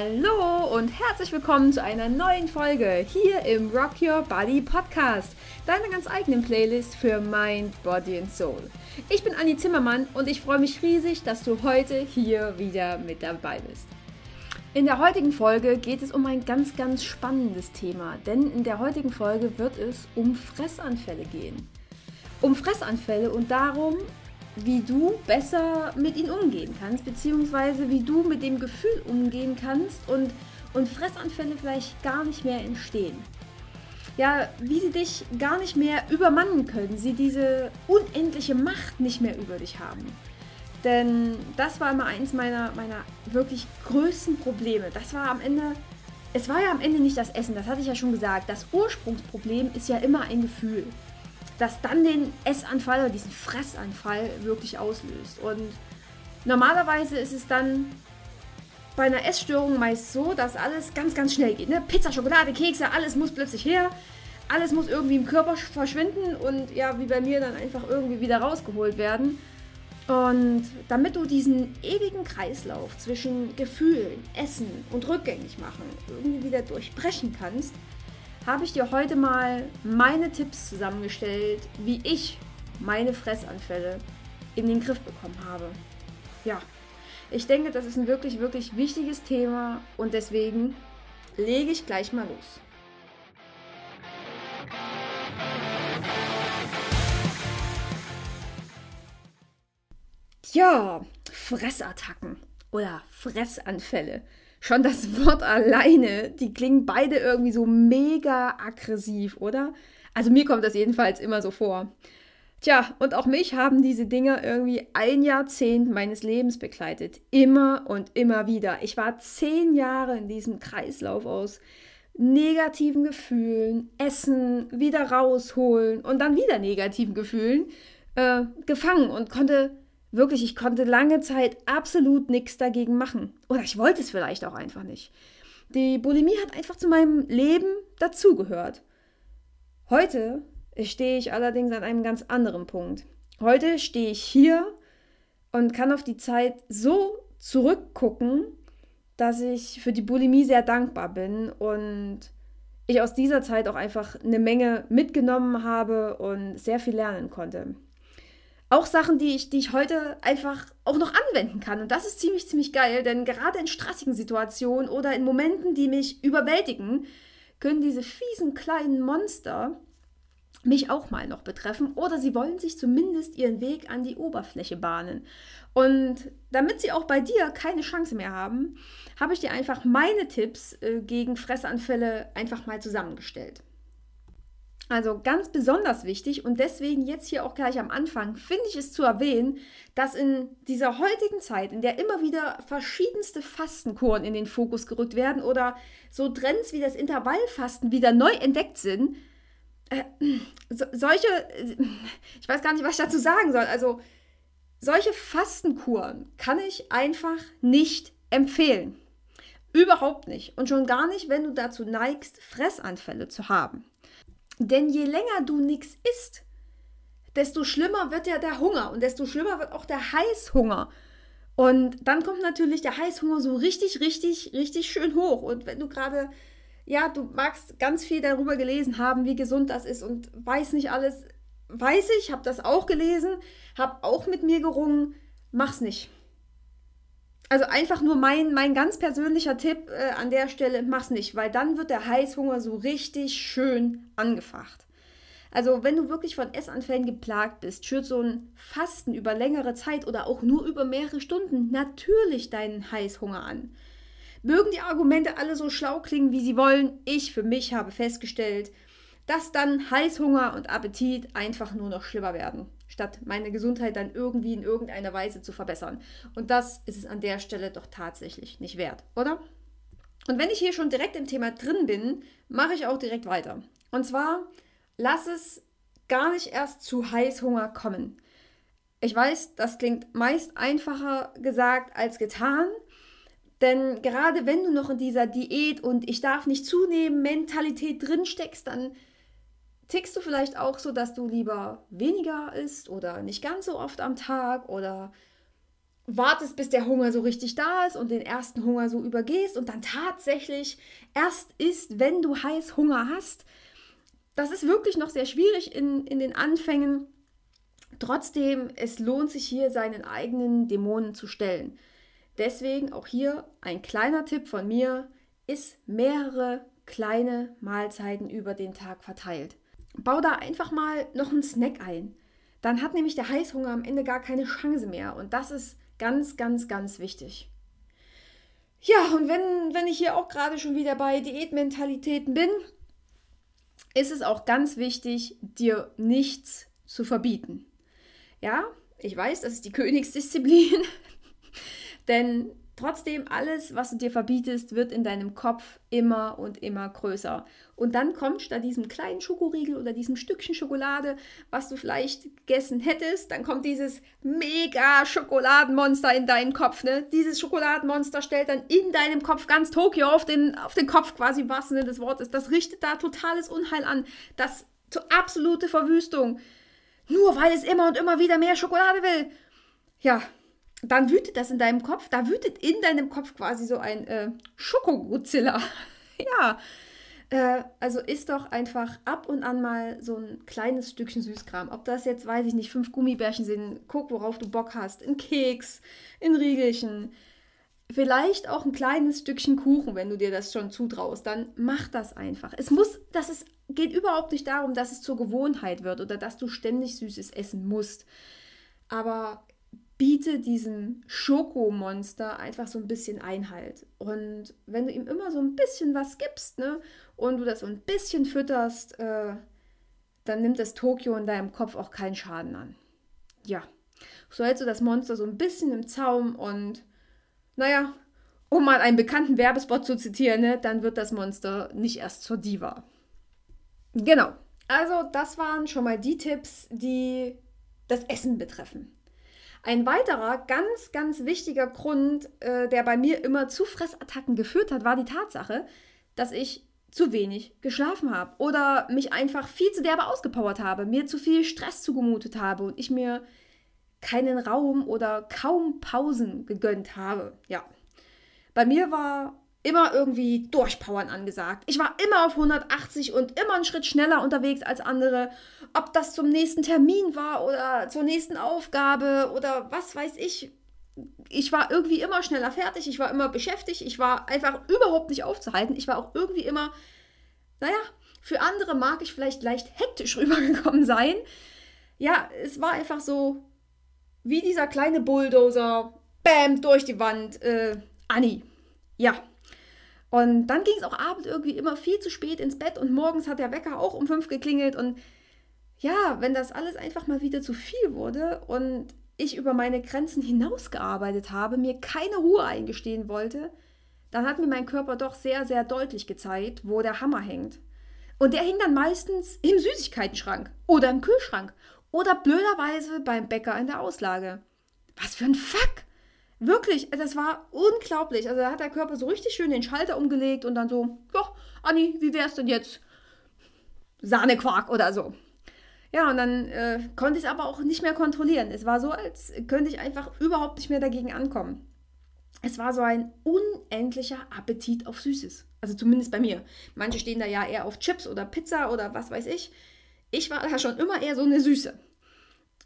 Hallo und herzlich willkommen zu einer neuen Folge hier im Rock Your Body Podcast, deiner ganz eigenen Playlist für Mind, Body and Soul. Ich bin Anni Zimmermann und ich freue mich riesig, dass du heute hier wieder mit dabei bist. In der heutigen Folge geht es um ein ganz, ganz spannendes Thema, denn in der heutigen Folge wird es um Fressanfälle gehen. Um Fressanfälle und darum, wie du besser mit ihnen umgehen kannst, beziehungsweise wie du mit dem Gefühl umgehen kannst und, und Fressanfälle vielleicht gar nicht mehr entstehen. Ja, wie sie dich gar nicht mehr übermannen können, sie diese unendliche Macht nicht mehr über dich haben. Denn das war immer eins meiner, meiner wirklich größten Probleme. Das war am Ende, es war ja am Ende nicht das Essen, das hatte ich ja schon gesagt. Das Ursprungsproblem ist ja immer ein Gefühl das dann den Essanfall oder diesen Fressanfall wirklich auslöst. Und normalerweise ist es dann bei einer Essstörung meist so, dass alles ganz, ganz schnell geht. Ne? Pizza, Schokolade, Kekse, alles muss plötzlich her. Alles muss irgendwie im Körper verschwinden und ja, wie bei mir dann einfach irgendwie wieder rausgeholt werden. Und damit du diesen ewigen Kreislauf zwischen Gefühlen, Essen und rückgängig machen irgendwie wieder durchbrechen kannst, habe ich dir heute mal meine Tipps zusammengestellt, wie ich meine Fressanfälle in den Griff bekommen habe. Ja, ich denke, das ist ein wirklich, wirklich wichtiges Thema und deswegen lege ich gleich mal los. Ja, Fressattacken oder Fressanfälle. Schon das Wort alleine, die klingen beide irgendwie so mega aggressiv, oder? Also mir kommt das jedenfalls immer so vor. Tja, und auch mich haben diese Dinge irgendwie ein Jahrzehnt meines Lebens begleitet. Immer und immer wieder. Ich war zehn Jahre in diesem Kreislauf aus negativen Gefühlen, Essen, wieder rausholen und dann wieder negativen Gefühlen äh, gefangen und konnte Wirklich, ich konnte lange Zeit absolut nichts dagegen machen. Oder ich wollte es vielleicht auch einfach nicht. Die Bulimie hat einfach zu meinem Leben dazugehört. Heute stehe ich allerdings an einem ganz anderen Punkt. Heute stehe ich hier und kann auf die Zeit so zurückgucken, dass ich für die Bulimie sehr dankbar bin und ich aus dieser Zeit auch einfach eine Menge mitgenommen habe und sehr viel lernen konnte auch Sachen, die ich, die ich heute einfach auch noch anwenden kann. Und das ist ziemlich, ziemlich geil, denn gerade in stressigen Situationen oder in Momenten, die mich überwältigen, können diese fiesen kleinen Monster mich auch mal noch betreffen oder sie wollen sich zumindest ihren Weg an die Oberfläche bahnen. Und damit sie auch bei dir keine Chance mehr haben, habe ich dir einfach meine Tipps äh, gegen Fressanfälle einfach mal zusammengestellt. Also ganz besonders wichtig und deswegen jetzt hier auch gleich am Anfang finde ich es zu erwähnen, dass in dieser heutigen Zeit, in der immer wieder verschiedenste Fastenkuren in den Fokus gerückt werden oder so Trends wie das Intervallfasten wieder neu entdeckt sind, äh, so, solche, ich weiß gar nicht, was ich dazu sagen soll, also solche Fastenkuren kann ich einfach nicht empfehlen. Überhaupt nicht. Und schon gar nicht, wenn du dazu neigst, Fressanfälle zu haben. Denn je länger du nichts isst, desto schlimmer wird ja der Hunger und desto schlimmer wird auch der Heißhunger. Und dann kommt natürlich der Heißhunger so richtig, richtig, richtig schön hoch. Und wenn du gerade, ja, du magst ganz viel darüber gelesen haben, wie gesund das ist und weiß nicht alles, weiß ich, habe das auch gelesen, habe auch mit mir gerungen, mach's nicht. Also einfach nur mein, mein ganz persönlicher Tipp äh, an der Stelle, mach's nicht, weil dann wird der Heißhunger so richtig schön angefacht. Also wenn du wirklich von Essanfällen geplagt bist, schürt so ein Fasten über längere Zeit oder auch nur über mehrere Stunden natürlich deinen Heißhunger an. Mögen die Argumente alle so schlau klingen, wie sie wollen, ich für mich habe festgestellt, dass dann Heißhunger und Appetit einfach nur noch schlimmer werden statt meine Gesundheit dann irgendwie in irgendeiner Weise zu verbessern. Und das ist es an der Stelle doch tatsächlich nicht wert, oder? Und wenn ich hier schon direkt im Thema drin bin, mache ich auch direkt weiter. Und zwar, lass es gar nicht erst zu Heißhunger kommen. Ich weiß, das klingt meist einfacher gesagt als getan, denn gerade wenn du noch in dieser Diät und ich darf nicht zunehmen Mentalität drin steckst, dann Tickst du vielleicht auch so, dass du lieber weniger isst oder nicht ganz so oft am Tag oder wartest, bis der Hunger so richtig da ist und den ersten Hunger so übergehst und dann tatsächlich erst isst, wenn du heiß Hunger hast. Das ist wirklich noch sehr schwierig in, in den Anfängen. Trotzdem, es lohnt sich hier, seinen eigenen Dämonen zu stellen. Deswegen auch hier ein kleiner Tipp von mir, ist mehrere kleine Mahlzeiten über den Tag verteilt. Bau da einfach mal noch einen Snack ein. Dann hat nämlich der Heißhunger am Ende gar keine Chance mehr. Und das ist ganz, ganz, ganz wichtig. Ja, und wenn, wenn ich hier auch gerade schon wieder bei Diätmentalitäten bin, ist es auch ganz wichtig, dir nichts zu verbieten. Ja, ich weiß, das ist die Königsdisziplin, denn Trotzdem, alles, was du dir verbietest, wird in deinem Kopf immer und immer größer. Und dann kommt statt diesem kleinen Schokoriegel oder diesem Stückchen Schokolade, was du vielleicht gegessen hättest, dann kommt dieses mega Schokoladenmonster in deinen Kopf. Ne? Dieses Schokoladenmonster stellt dann in deinem Kopf ganz Tokio auf den, auf den Kopf quasi, was Sinne des Wortes. Das richtet da totales Unheil an. Das absolute Verwüstung. Nur weil es immer und immer wieder mehr Schokolade will. Ja, dann wütet das in deinem Kopf, da wütet in deinem Kopf quasi so ein äh, Schokogozilla. ja, äh, also isst doch einfach ab und an mal so ein kleines Stückchen Süßkram. Ob das jetzt, weiß ich nicht, fünf Gummibärchen sind, guck, worauf du Bock hast. Ein Keks, ein Riegelchen, vielleicht auch ein kleines Stückchen Kuchen, wenn du dir das schon zutraust. Dann mach das einfach. Es muss, das ist, geht überhaupt nicht darum, dass es zur Gewohnheit wird oder dass du ständig Süßes essen musst. Aber biete diesem Schokomonster einfach so ein bisschen Einhalt. Und wenn du ihm immer so ein bisschen was gibst, ne, und du das so ein bisschen fütterst, äh, dann nimmt das Tokio in deinem Kopf auch keinen Schaden an. Ja, so hältst du das Monster so ein bisschen im Zaum und, naja, um mal einen bekannten Werbespot zu zitieren, ne, dann wird das Monster nicht erst zur Diva. Genau. Also, das waren schon mal die Tipps, die das Essen betreffen. Ein weiterer ganz, ganz wichtiger Grund, äh, der bei mir immer zu Fressattacken geführt hat, war die Tatsache, dass ich zu wenig geschlafen habe oder mich einfach viel zu derbe ausgepowert habe, mir zu viel Stress zugemutet habe und ich mir keinen Raum oder kaum Pausen gegönnt habe. Ja. Bei mir war immer irgendwie durchpowern angesagt. Ich war immer auf 180 und immer einen Schritt schneller unterwegs als andere. Ob das zum nächsten Termin war oder zur nächsten Aufgabe oder was weiß ich. Ich war irgendwie immer schneller fertig, ich war immer beschäftigt, ich war einfach überhaupt nicht aufzuhalten. Ich war auch irgendwie immer, naja, für andere mag ich vielleicht leicht hektisch rübergekommen sein. Ja, es war einfach so wie dieser kleine Bulldozer, bam, durch die Wand. Äh, Anni. Ja, und dann ging es auch abends irgendwie immer viel zu spät ins Bett und morgens hat der Wecker auch um fünf geklingelt. Und ja, wenn das alles einfach mal wieder zu viel wurde und ich über meine Grenzen hinausgearbeitet habe, mir keine Ruhe eingestehen wollte, dann hat mir mein Körper doch sehr, sehr deutlich gezeigt, wo der Hammer hängt. Und der hing dann meistens im Süßigkeitenschrank oder im Kühlschrank oder blöderweise beim Bäcker in der Auslage. Was für ein Fuck! Wirklich, das war unglaublich. Also da hat der Körper so richtig schön den Schalter umgelegt und dann so, ja, Anni, wie wär's denn jetzt? Sahnequark oder so. Ja, und dann äh, konnte ich es aber auch nicht mehr kontrollieren. Es war so, als könnte ich einfach überhaupt nicht mehr dagegen ankommen. Es war so ein unendlicher Appetit auf Süßes. Also zumindest bei mir. Manche stehen da ja eher auf Chips oder Pizza oder was weiß ich. Ich war da schon immer eher so eine Süße.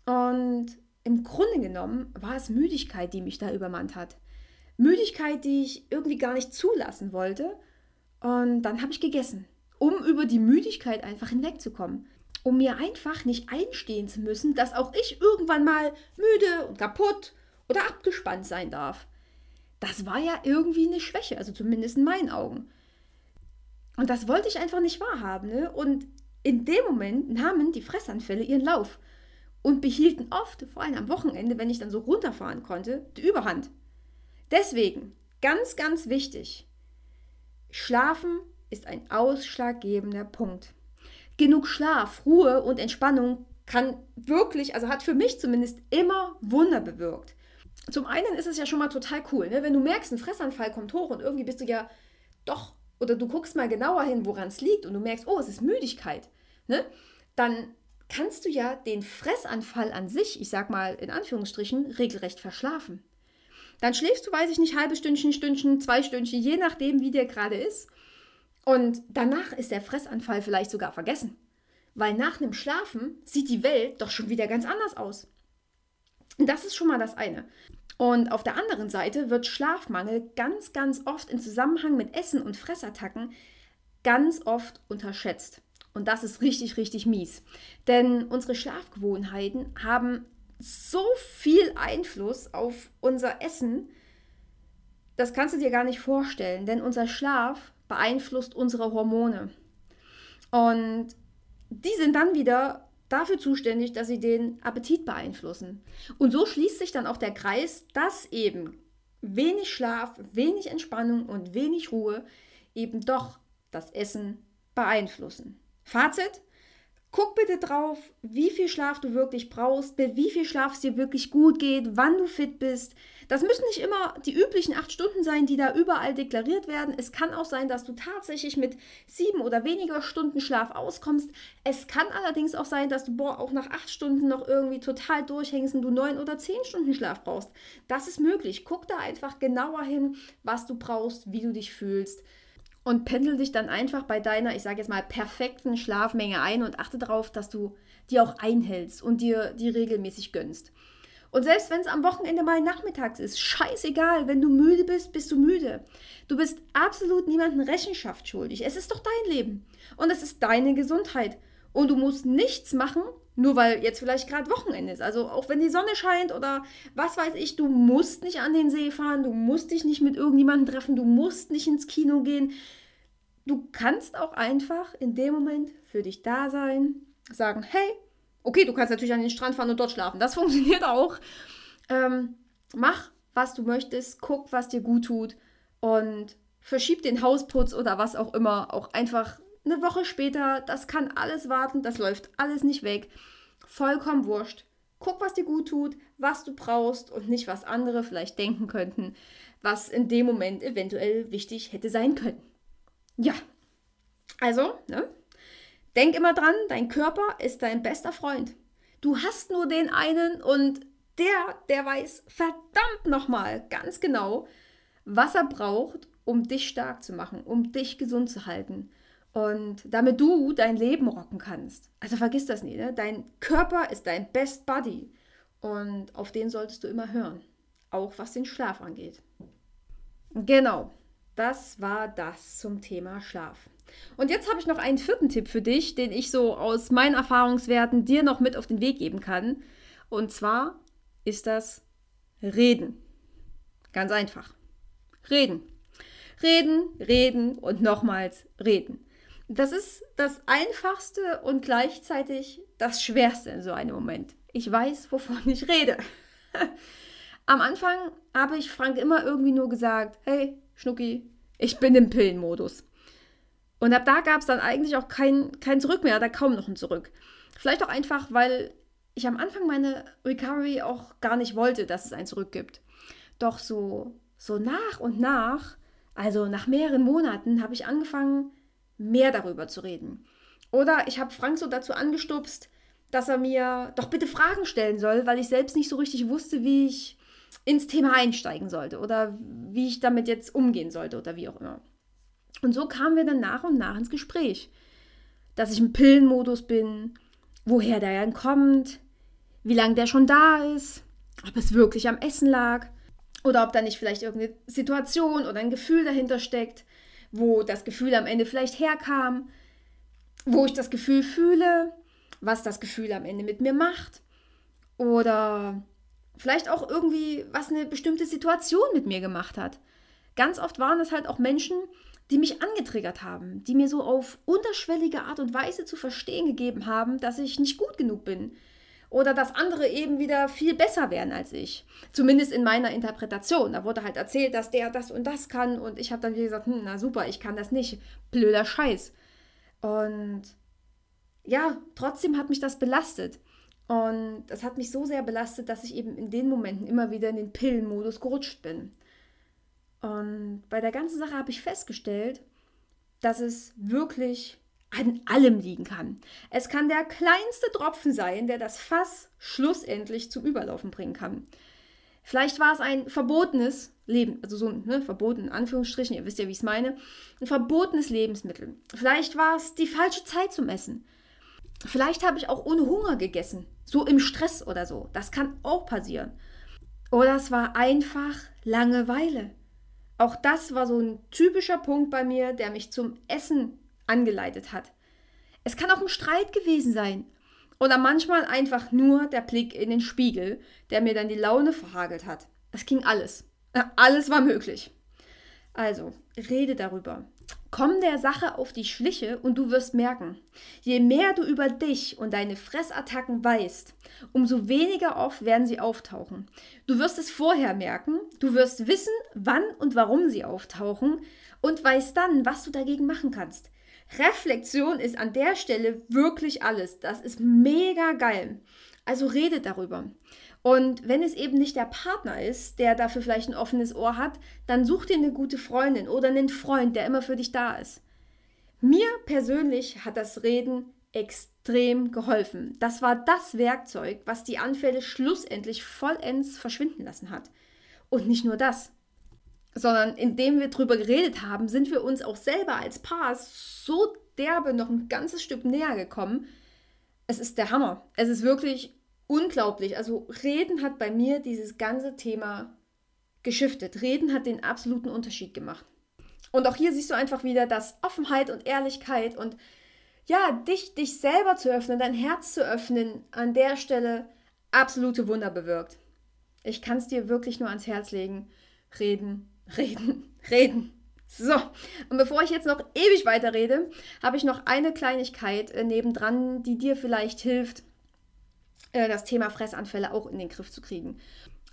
Und im Grunde genommen war es Müdigkeit, die mich da übermannt hat. Müdigkeit, die ich irgendwie gar nicht zulassen wollte. Und dann habe ich gegessen, um über die Müdigkeit einfach hinwegzukommen. Um mir einfach nicht einstehen zu müssen, dass auch ich irgendwann mal müde und kaputt oder abgespannt sein darf. Das war ja irgendwie eine Schwäche, also zumindest in meinen Augen. Und das wollte ich einfach nicht wahrhaben. Ne? Und in dem Moment nahmen die Fressanfälle ihren Lauf und behielten oft, vor allem am Wochenende, wenn ich dann so runterfahren konnte, die Überhand. Deswegen, ganz, ganz wichtig, Schlafen ist ein ausschlaggebender Punkt. Genug Schlaf, Ruhe und Entspannung kann wirklich, also hat für mich zumindest immer Wunder bewirkt. Zum einen ist es ja schon mal total cool, ne? wenn du merkst, ein Fressanfall kommt hoch und irgendwie bist du ja doch, oder du guckst mal genauer hin, woran es liegt und du merkst, oh, es ist Müdigkeit, ne? dann kannst du ja den Fressanfall an sich, ich sag mal in Anführungsstrichen, regelrecht verschlafen. Dann schläfst du, weiß ich nicht, halbe Stündchen, Stündchen, zwei Stündchen, je nachdem, wie dir gerade ist. Und danach ist der Fressanfall vielleicht sogar vergessen. Weil nach einem Schlafen sieht die Welt doch schon wieder ganz anders aus. Das ist schon mal das eine. Und auf der anderen Seite wird Schlafmangel ganz, ganz oft im Zusammenhang mit Essen und Fressattacken ganz oft unterschätzt. Und das ist richtig, richtig mies. Denn unsere Schlafgewohnheiten haben so viel Einfluss auf unser Essen, das kannst du dir gar nicht vorstellen. Denn unser Schlaf beeinflusst unsere Hormone. Und die sind dann wieder dafür zuständig, dass sie den Appetit beeinflussen. Und so schließt sich dann auch der Kreis, dass eben wenig Schlaf, wenig Entspannung und wenig Ruhe eben doch das Essen beeinflussen. Fazit, Guck bitte drauf, wie viel Schlaf du wirklich brauchst, wie viel Schlaf es dir wirklich gut geht, wann du fit bist. Das müssen nicht immer die üblichen acht Stunden sein, die da überall deklariert werden. Es kann auch sein, dass du tatsächlich mit sieben oder weniger Stunden Schlaf auskommst. Es kann allerdings auch sein, dass du boah, auch nach acht Stunden noch irgendwie total durchhängst und du neun oder zehn Stunden Schlaf brauchst. Das ist möglich. Guck da einfach genauer hin, was du brauchst, wie du dich fühlst und pendel dich dann einfach bei deiner, ich sage jetzt mal, perfekten Schlafmenge ein und achte darauf, dass du die auch einhältst und dir die regelmäßig gönnst. Und selbst wenn es am Wochenende mal nachmittags ist, scheißegal, wenn du müde bist, bist du müde. Du bist absolut niemandem Rechenschaft schuldig. Es ist doch dein Leben und es ist deine Gesundheit. Und du musst nichts machen, nur weil jetzt vielleicht gerade Wochenende ist. Also auch wenn die Sonne scheint oder was weiß ich, du musst nicht an den See fahren, du musst dich nicht mit irgendjemandem treffen, du musst nicht ins Kino gehen. Du kannst auch einfach in dem Moment für dich da sein, sagen, hey, okay, du kannst natürlich an den Strand fahren und dort schlafen. Das funktioniert auch. Ähm, mach, was du möchtest, guck, was dir gut tut und verschieb den Hausputz oder was auch immer auch einfach eine Woche später, das kann alles warten, das läuft alles nicht weg. Vollkommen wurscht. Guck, was dir gut tut, was du brauchst und nicht, was andere vielleicht denken könnten, was in dem Moment eventuell wichtig hätte sein können. Ja, also, ne? denk immer dran, dein Körper ist dein bester Freund. Du hast nur den einen und der, der weiß verdammt nochmal ganz genau, was er braucht, um dich stark zu machen, um dich gesund zu halten. Und damit du dein Leben rocken kannst. Also vergiss das nicht, ne? dein Körper ist dein Best Buddy. Und auf den solltest du immer hören. Auch was den Schlaf angeht. Genau, das war das zum Thema Schlaf. Und jetzt habe ich noch einen vierten Tipp für dich, den ich so aus meinen Erfahrungswerten dir noch mit auf den Weg geben kann. Und zwar ist das Reden. Ganz einfach. Reden. Reden, reden und nochmals reden. Das ist das Einfachste und gleichzeitig das Schwerste in so einem Moment. Ich weiß, wovon ich rede. Am Anfang habe ich Frank immer irgendwie nur gesagt, hey, Schnucki, ich bin im Pillenmodus. Und ab da gab es dann eigentlich auch kein, kein Zurück mehr, da kaum noch ein Zurück. Vielleicht auch einfach, weil ich am Anfang meine Recovery auch gar nicht wollte, dass es ein Zurück gibt. Doch so, so nach und nach, also nach mehreren Monaten, habe ich angefangen, mehr darüber zu reden. Oder ich habe Frank so dazu angestupst, dass er mir doch bitte Fragen stellen soll, weil ich selbst nicht so richtig wusste, wie ich ins Thema einsteigen sollte oder wie ich damit jetzt umgehen sollte oder wie auch immer. Und so kamen wir dann nach und nach ins Gespräch, dass ich im Pillenmodus bin, woher der dann kommt, wie lange der schon da ist, ob es wirklich am Essen lag oder ob da nicht vielleicht irgendeine Situation oder ein Gefühl dahinter steckt wo das Gefühl am Ende vielleicht herkam, wo ich das Gefühl fühle, was das Gefühl am Ende mit mir macht oder vielleicht auch irgendwie, was eine bestimmte Situation mit mir gemacht hat. Ganz oft waren es halt auch Menschen, die mich angetriggert haben, die mir so auf unterschwellige Art und Weise zu verstehen gegeben haben, dass ich nicht gut genug bin, oder dass andere eben wieder viel besser werden als ich. Zumindest in meiner Interpretation. Da wurde halt erzählt, dass der das und das kann und ich habe dann wieder gesagt, hm, na super, ich kann das nicht. Blöder Scheiß. Und ja, trotzdem hat mich das belastet. Und das hat mich so sehr belastet, dass ich eben in den Momenten immer wieder in den Pillenmodus gerutscht bin. Und bei der ganzen Sache habe ich festgestellt, dass es wirklich an allem liegen kann. Es kann der kleinste Tropfen sein, der das Fass schlussendlich zum Überlaufen bringen kann. Vielleicht war es ein verbotenes Leben, also so ein ne, verboten, in Anführungsstrichen, ihr wisst ja, wie ich es meine, ein verbotenes Lebensmittel. Vielleicht war es die falsche Zeit zum Essen. Vielleicht habe ich auch ohne Hunger gegessen, so im Stress oder so. Das kann auch passieren. Oder es war einfach Langeweile. Auch das war so ein typischer Punkt bei mir, der mich zum Essen angeleitet hat. Es kann auch ein Streit gewesen sein. Oder manchmal einfach nur der Blick in den Spiegel, der mir dann die Laune verhagelt hat. Es ging alles. Alles war möglich. Also, rede darüber. Komm der Sache auf die Schliche und du wirst merken, je mehr du über dich und deine Fressattacken weißt, umso weniger oft werden sie auftauchen. Du wirst es vorher merken, du wirst wissen, wann und warum sie auftauchen und weißt dann, was du dagegen machen kannst. Reflexion ist an der Stelle wirklich alles. Das ist mega geil. Also redet darüber. Und wenn es eben nicht der Partner ist, der dafür vielleicht ein offenes Ohr hat, dann such dir eine gute Freundin oder einen Freund, der immer für dich da ist. Mir persönlich hat das Reden extrem geholfen. Das war das Werkzeug, was die Anfälle schlussendlich vollends verschwinden lassen hat. Und nicht nur das, sondern indem wir drüber geredet haben, sind wir uns auch selber als Paar so derbe noch ein ganzes Stück näher gekommen. Es ist der Hammer. Es ist wirklich unglaublich. Also Reden hat bei mir dieses ganze Thema geschiftet. Reden hat den absoluten Unterschied gemacht. Und auch hier siehst du einfach wieder, dass Offenheit und Ehrlichkeit und ja, dich, dich selber zu öffnen, dein Herz zu öffnen, an der Stelle absolute Wunder bewirkt. Ich kann es dir wirklich nur ans Herz legen. Reden, reden, reden. So, und bevor ich jetzt noch ewig weiterrede, habe ich noch eine Kleinigkeit äh, nebendran, die dir vielleicht hilft, äh, das Thema Fressanfälle auch in den Griff zu kriegen.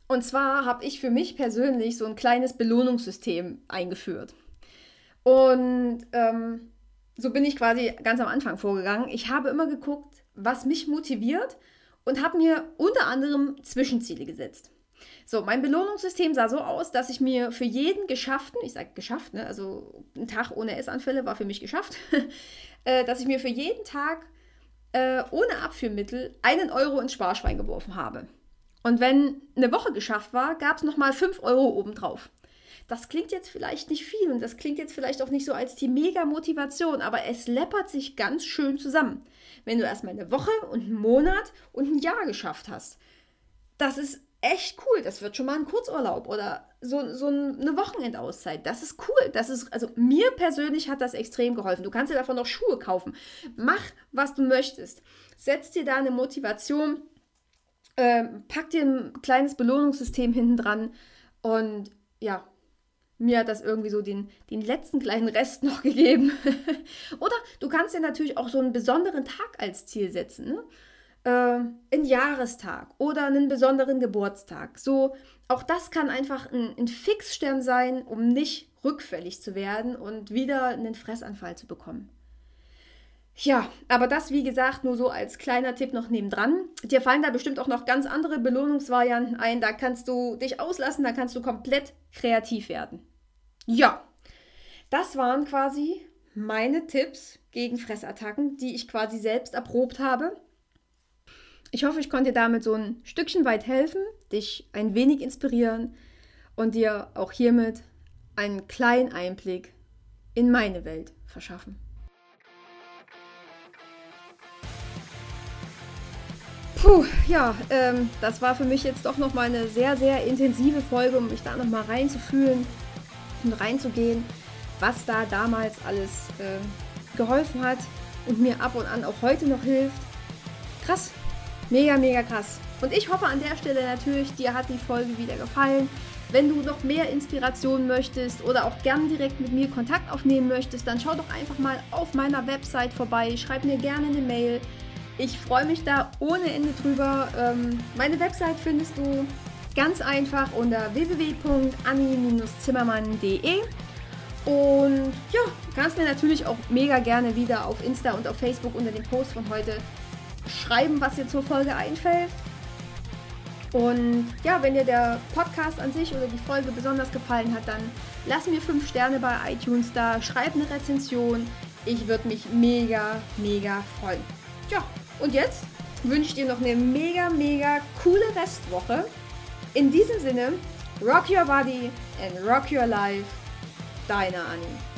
Und zwar habe ich für mich persönlich so ein kleines Belohnungssystem eingeführt. Und ähm, so bin ich quasi ganz am Anfang vorgegangen. Ich habe immer geguckt, was mich motiviert und habe mir unter anderem Zwischenziele gesetzt. So, mein Belohnungssystem sah so aus, dass ich mir für jeden geschafften, ich sage geschafft, ne, also ein Tag ohne Essanfälle war für mich geschafft, äh, dass ich mir für jeden Tag äh, ohne Abführmittel einen Euro ins Sparschwein geworfen habe. Und wenn eine Woche geschafft war, gab es nochmal 5 Euro obendrauf. Das klingt jetzt vielleicht nicht viel und das klingt jetzt vielleicht auch nicht so als die Mega-Motivation, aber es läppert sich ganz schön zusammen. Wenn du erstmal eine Woche und einen Monat und ein Jahr geschafft hast. Das ist echt cool. Das wird schon mal ein Kurzurlaub oder so, so eine Wochenendauszeit. Das ist cool. Das ist, also mir persönlich hat das extrem geholfen. Du kannst dir davon noch Schuhe kaufen. Mach, was du möchtest. Setz dir da eine Motivation. Äh, pack dir ein kleines Belohnungssystem hinten dran. Und ja, mir hat das irgendwie so den, den letzten kleinen Rest noch gegeben. oder du kannst dir natürlich auch so einen besonderen Tag als Ziel setzen. Ne? Äh, einen Jahrestag oder einen besonderen Geburtstag. So, auch das kann einfach ein, ein Fixstern sein, um nicht rückfällig zu werden und wieder einen Fressanfall zu bekommen. Ja, aber das wie gesagt nur so als kleiner Tipp noch nebendran. Dir fallen da bestimmt auch noch ganz andere Belohnungsvarianten ein. Da kannst du dich auslassen, da kannst du komplett kreativ werden. Ja, das waren quasi meine Tipps gegen Fressattacken, die ich quasi selbst erprobt habe. Ich hoffe, ich konnte dir damit so ein Stückchen weit helfen, dich ein wenig inspirieren und dir auch hiermit einen kleinen Einblick in meine Welt verschaffen. Puh, ja, ähm, das war für mich jetzt doch nochmal eine sehr, sehr intensive Folge, um mich da nochmal reinzufühlen und reinzugehen, was da damals alles äh, geholfen hat und mir ab und an auch heute noch hilft. Krass, Mega, mega krass. Und ich hoffe an der Stelle natürlich, dir hat die Folge wieder gefallen. Wenn du noch mehr Inspiration möchtest oder auch gern direkt mit mir Kontakt aufnehmen möchtest, dann schau doch einfach mal auf meiner Website vorbei. Schreib mir gerne eine Mail. Ich freue mich da ohne Ende drüber. Ähm, meine Website findest du ganz einfach unter www.anni-zimmermann.de. Und ja, kannst mir natürlich auch mega gerne wieder auf Insta und auf Facebook unter dem Post von heute schreiben, was dir zur Folge einfällt. Und ja, wenn dir der Podcast an sich oder die Folge besonders gefallen hat, dann lass mir 5 Sterne bei iTunes da, schreib eine Rezension. Ich würde mich mega, mega freuen. Ja, und jetzt wünsche ich dir noch eine mega, mega coole Restwoche. In diesem Sinne, rock your body and rock your life. Deine Annie.